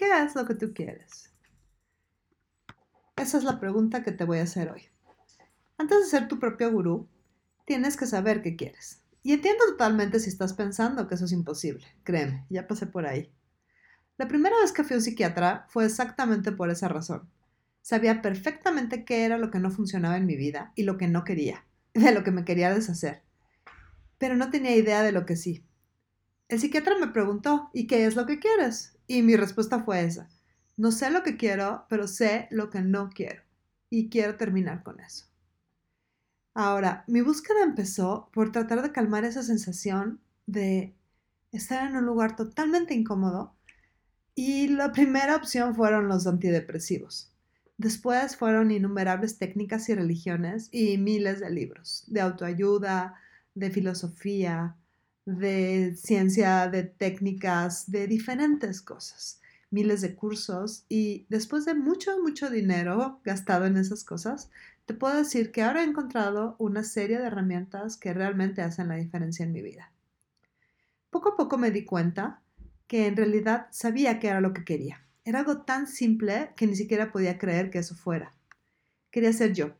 ¿Qué es lo que tú quieres? Esa es la pregunta que te voy a hacer hoy. Antes de ser tu propio gurú, tienes que saber qué quieres. Y entiendo totalmente si estás pensando que eso es imposible. Créeme, ya pasé por ahí. La primera vez que fui a un psiquiatra fue exactamente por esa razón. Sabía perfectamente qué era lo que no funcionaba en mi vida y lo que no quería, de lo que me quería deshacer. Pero no tenía idea de lo que sí. El psiquiatra me preguntó, ¿y qué es lo que quieres? Y mi respuesta fue esa. No sé lo que quiero, pero sé lo que no quiero. Y quiero terminar con eso. Ahora, mi búsqueda empezó por tratar de calmar esa sensación de estar en un lugar totalmente incómodo y la primera opción fueron los antidepresivos. Después fueron innumerables técnicas y religiones y miles de libros de autoayuda, de filosofía, de ciencia, de técnicas, de diferentes cosas, miles de cursos y después de mucho, mucho dinero gastado en esas cosas, te puedo decir que ahora he encontrado una serie de herramientas que realmente hacen la diferencia en mi vida. Poco a poco me di cuenta que en realidad sabía que era lo que quería. Era algo tan simple que ni siquiera podía creer que eso fuera. Quería ser yo.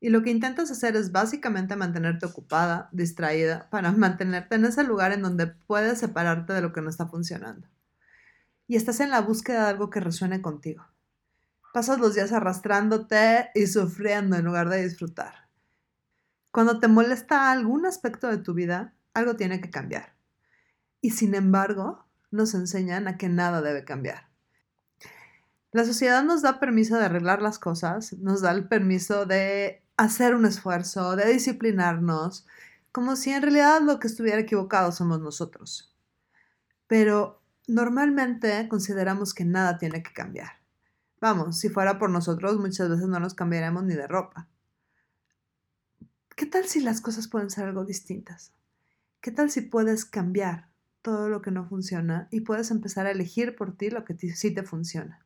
Y lo que intentas hacer es básicamente mantenerte ocupada, distraída, para mantenerte en ese lugar en donde puedes separarte de lo que no está funcionando. Y estás en la búsqueda de algo que resuene contigo. Pasas los días arrastrándote y sufriendo en lugar de disfrutar. Cuando te molesta algún aspecto de tu vida, algo tiene que cambiar. Y sin embargo, nos enseñan a que nada debe cambiar. La sociedad nos da permiso de arreglar las cosas, nos da el permiso de hacer un esfuerzo, de disciplinarnos, como si en realidad lo que estuviera equivocado somos nosotros. Pero normalmente consideramos que nada tiene que cambiar. Vamos, si fuera por nosotros, muchas veces no nos cambiaríamos ni de ropa. ¿Qué tal si las cosas pueden ser algo distintas? ¿Qué tal si puedes cambiar todo lo que no funciona y puedes empezar a elegir por ti lo que sí te funciona?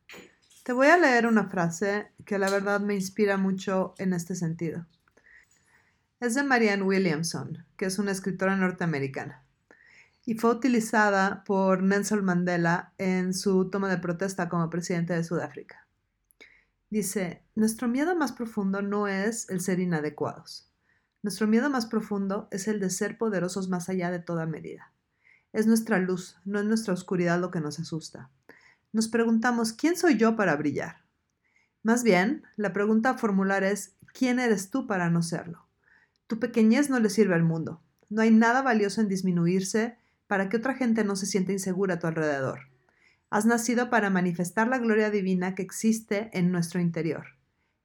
Te voy a leer una frase que la verdad me inspira mucho en este sentido. Es de Marianne Williamson, que es una escritora norteamericana, y fue utilizada por Nelson Mandela en su toma de protesta como presidente de Sudáfrica. Dice, nuestro miedo más profundo no es el ser inadecuados. Nuestro miedo más profundo es el de ser poderosos más allá de toda medida. Es nuestra luz, no es nuestra oscuridad lo que nos asusta. Nos preguntamos, ¿quién soy yo para brillar? Más bien, la pregunta a formular es, ¿quién eres tú para no serlo? Tu pequeñez no le sirve al mundo. No hay nada valioso en disminuirse para que otra gente no se sienta insegura a tu alrededor. Has nacido para manifestar la gloria divina que existe en nuestro interior.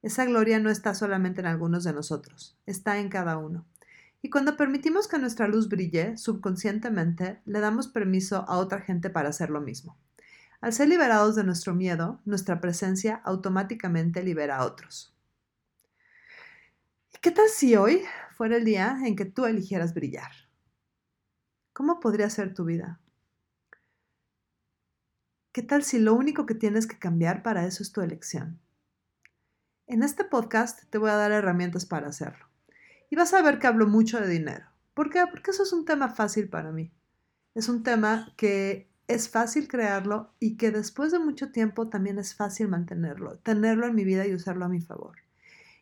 Esa gloria no está solamente en algunos de nosotros, está en cada uno. Y cuando permitimos que nuestra luz brille, subconscientemente le damos permiso a otra gente para hacer lo mismo. Al ser liberados de nuestro miedo, nuestra presencia automáticamente libera a otros. ¿Y qué tal si hoy fuera el día en que tú eligieras brillar? ¿Cómo podría ser tu vida? ¿Qué tal si lo único que tienes que cambiar para eso es tu elección? En este podcast te voy a dar herramientas para hacerlo. Y vas a ver que hablo mucho de dinero. ¿Por qué? Porque eso es un tema fácil para mí. Es un tema que es fácil crearlo y que después de mucho tiempo también es fácil mantenerlo, tenerlo en mi vida y usarlo a mi favor.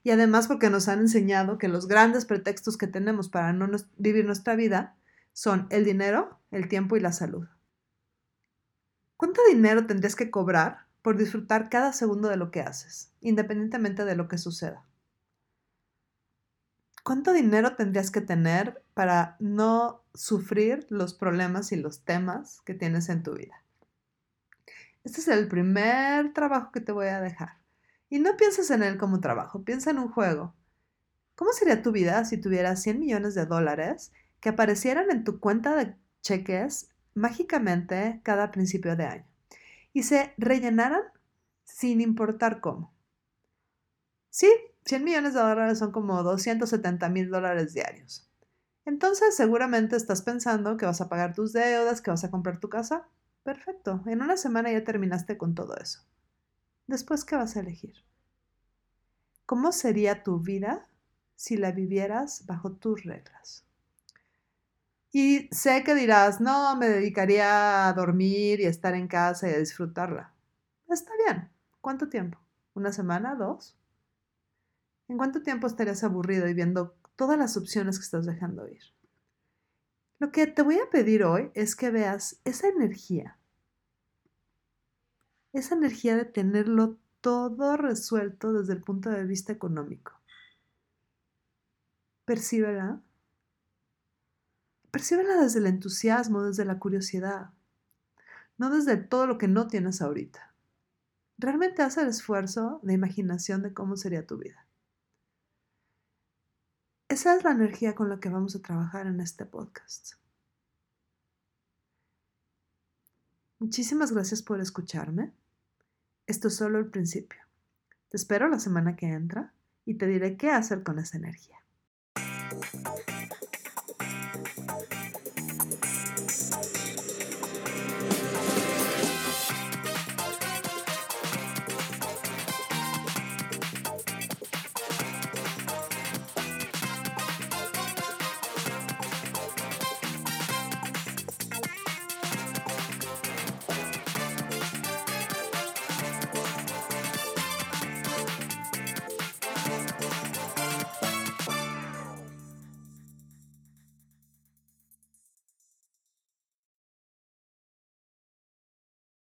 Y además porque nos han enseñado que los grandes pretextos que tenemos para no vivir nuestra vida son el dinero, el tiempo y la salud. ¿Cuánto dinero tendrías que cobrar por disfrutar cada segundo de lo que haces, independientemente de lo que suceda? ¿Cuánto dinero tendrías que tener para no sufrir los problemas y los temas que tienes en tu vida? Este es el primer trabajo que te voy a dejar. Y no pienses en él como trabajo, piensa en un juego. ¿Cómo sería tu vida si tuvieras 100 millones de dólares que aparecieran en tu cuenta de cheques mágicamente cada principio de año y se rellenaran sin importar cómo. Sí, 100 millones de dólares son como 270 mil dólares diarios. Entonces seguramente estás pensando que vas a pagar tus deudas, que vas a comprar tu casa. Perfecto, en una semana ya terminaste con todo eso. Después, ¿qué vas a elegir? ¿Cómo sería tu vida si la vivieras bajo tus reglas? Y sé que dirás, no, me dedicaría a dormir y estar en casa y a disfrutarla. Está bien. ¿Cuánto tiempo? ¿Una semana? ¿Dos? ¿En cuánto tiempo estarías aburrido y viendo todas las opciones que estás dejando ir? Lo que te voy a pedir hoy es que veas esa energía, esa energía de tenerlo todo resuelto desde el punto de vista económico. Percíbela Percíbela desde el entusiasmo, desde la curiosidad, no desde todo lo que no tienes ahorita. Realmente haz el esfuerzo de imaginación de cómo sería tu vida. Esa es la energía con la que vamos a trabajar en este podcast. Muchísimas gracias por escucharme. Esto es solo el principio. Te espero la semana que entra y te diré qué hacer con esa energía.